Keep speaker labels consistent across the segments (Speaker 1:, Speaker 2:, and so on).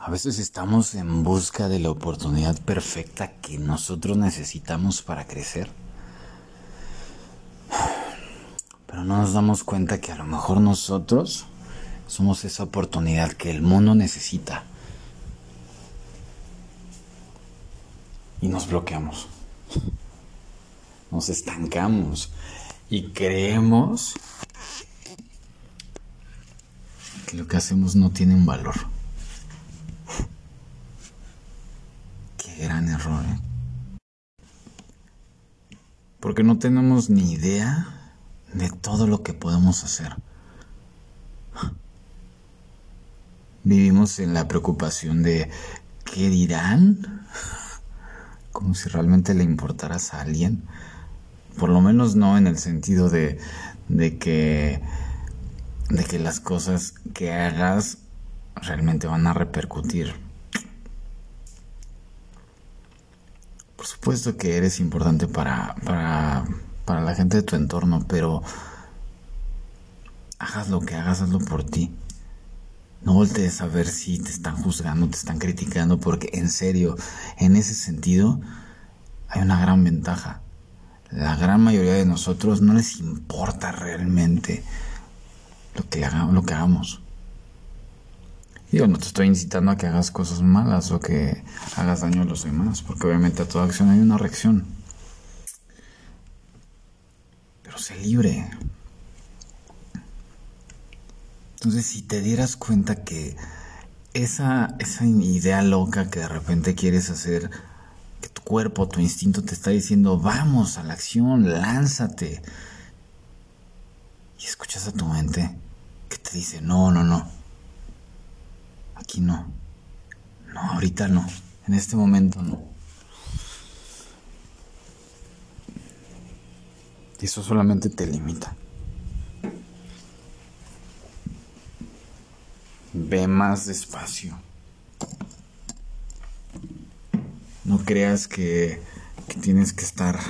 Speaker 1: A veces estamos en busca de la oportunidad perfecta que nosotros necesitamos para crecer. Pero no nos damos cuenta que a lo mejor nosotros somos esa oportunidad que el mundo necesita. Y nos bloqueamos. Nos estancamos. Y creemos que lo que hacemos no tiene un valor. Qué gran error, ¿eh? Porque no tenemos ni idea de todo lo que podemos hacer. Vivimos en la preocupación de ¿qué dirán? Como si realmente le importaras a alguien. Por lo menos no en el sentido de, de que de que las cosas que hagas realmente van a repercutir. Por supuesto que eres importante para, para, para la gente de tu entorno, pero hagas lo que hagas, hazlo por ti. No voltees a ver si te están juzgando, te están criticando, porque en serio, en ese sentido, hay una gran ventaja. La gran mayoría de nosotros no les importa realmente lo que, hagamos, lo que hagamos. Digo, no te estoy incitando a que hagas cosas malas o que hagas daño a los demás, porque obviamente a toda acción hay una reacción. Pero sé libre. Entonces, si te dieras cuenta que esa, esa idea loca que de repente quieres hacer, que tu cuerpo, tu instinto te está diciendo, vamos a la acción, lánzate. Y escuchas a tu mente que te dice, no, no, no, aquí no, no, ahorita no, en este momento no. Y eso solamente te limita. Ve más despacio. No creas que, que tienes que estar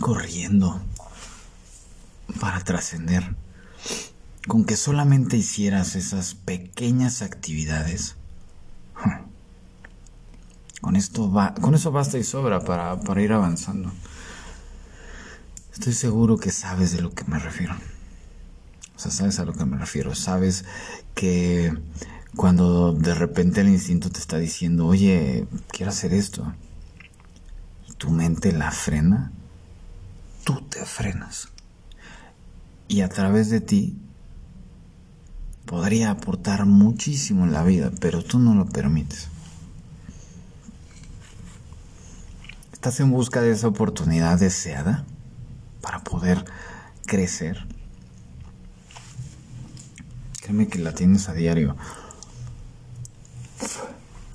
Speaker 1: corriendo para trascender con que solamente hicieras esas pequeñas actividades, con esto va, con eso basta y sobra para, para ir avanzando. Estoy seguro que sabes de lo que me refiero. O sea, sabes a lo que me refiero. Sabes que cuando de repente el instinto te está diciendo, oye, quiero hacer esto, y tu mente la frena, tú te frenas. Y a través de ti podría aportar muchísimo en la vida, pero tú no lo permites. ¿Estás en busca de esa oportunidad deseada para poder crecer? Créeme que la tienes a diario.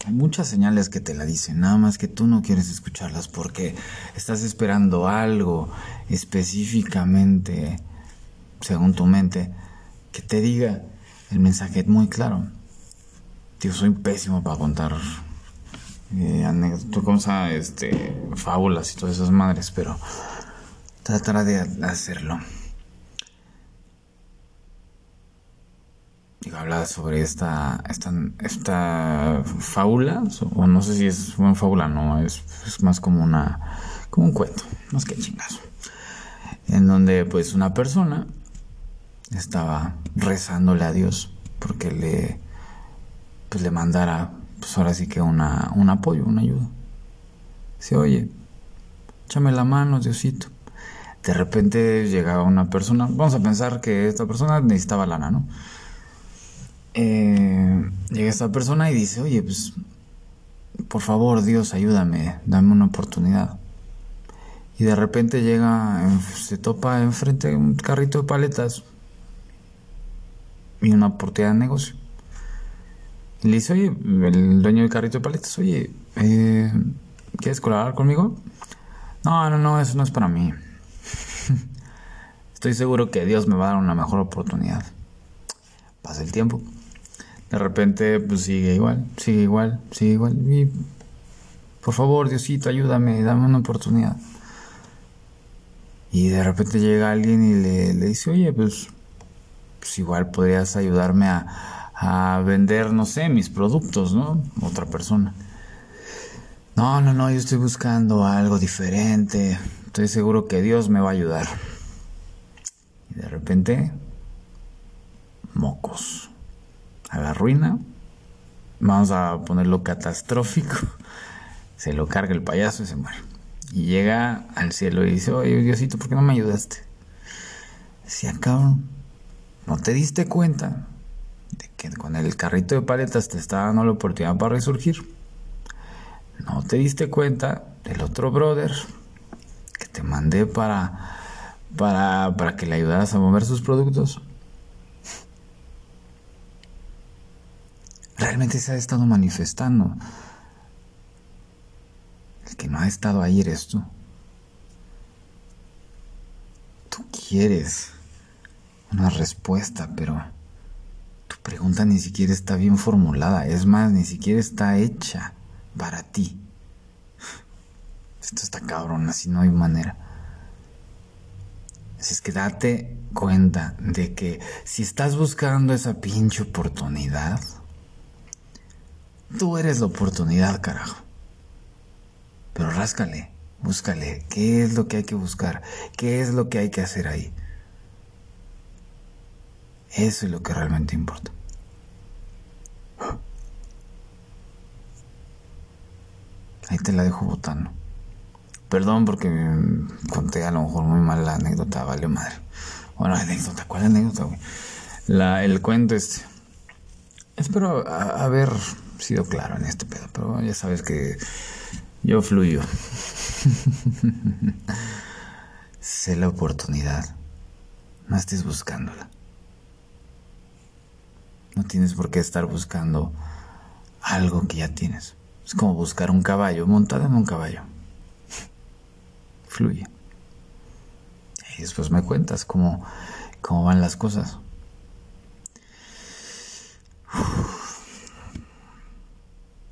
Speaker 1: Hay muchas señales que te la dicen, nada más que tú no quieres escucharlas porque estás esperando algo específicamente, según tu mente, que te diga, el mensaje es muy claro. Tío, soy pésimo para contar eh, anécdotas, este, fábulas y todas esas madres, pero trataré de hacerlo. Digo, hablar sobre esta, esta, esta fábula, o no sé si es una fábula, no, es, es más como una, como un cuento, más que chingazo. En donde, pues, una persona estaba rezándole a Dios porque le, pues le mandara, pues ahora sí que una, un apoyo, una ayuda. Dice, oye, échame la mano, Diosito. De repente llegaba una persona, vamos a pensar que esta persona necesitaba lana, ¿no? Eh, llega esta persona y dice, oye, pues, por favor, Dios, ayúdame, dame una oportunidad. Y de repente llega, se topa enfrente un carrito de paletas y una oportunidad de negocio. Y le dice, oye, el dueño del carrito de paletas, oye, eh, ¿quieres colaborar conmigo? No, no, no, eso no es para mí. Estoy seguro que Dios me va a dar una mejor oportunidad. Pasa el tiempo. De repente, pues sigue igual, sigue igual, sigue igual. Y, por favor, Diosito, ayúdame, dame una oportunidad. Y de repente llega alguien y le, le dice, oye, pues pues igual podrías ayudarme a, a vender, no sé, mis productos, ¿no? Otra persona. No, no, no, yo estoy buscando algo diferente. Estoy seguro que Dios me va a ayudar. Y de repente, mocos. A la ruina. Vamos a ponerlo catastrófico. Se lo carga el payaso y se muere. Y llega al cielo y dice, oye Diosito, ¿por qué no me ayudaste? Decía, cabrón, ¿no te diste cuenta de que con el carrito de paletas te estaba dando la oportunidad para resurgir? ¿No te diste cuenta del otro brother que te mandé para, para, para que le ayudaras a mover sus productos? Realmente se ha estado manifestando. El que no ha estado ahí eres tú. Tú quieres una respuesta, pero tu pregunta ni siquiera está bien formulada. Es más, ni siquiera está hecha para ti. Esto está cabrón, así no hay manera. Así es que date cuenta de que si estás buscando esa pinche oportunidad, tú eres la oportunidad, carajo. Pero ráscale, búscale, ¿qué es lo que hay que buscar? ¿Qué es lo que hay que hacer ahí? Eso es lo que realmente importa. Ahí te la dejo botando. Perdón porque conté a lo mejor muy mal la anécdota, vale madre. Bueno, anécdota, ¿cuál anécdota, güey? La, el cuento este. Espero haber sido claro en este pedo, pero ya sabes que yo fluyo. sé la oportunidad. No estés buscándola. No tienes por qué estar buscando algo que ya tienes. Es como buscar un caballo, montado en un caballo. Fluye. Y después me cuentas cómo, cómo van las cosas.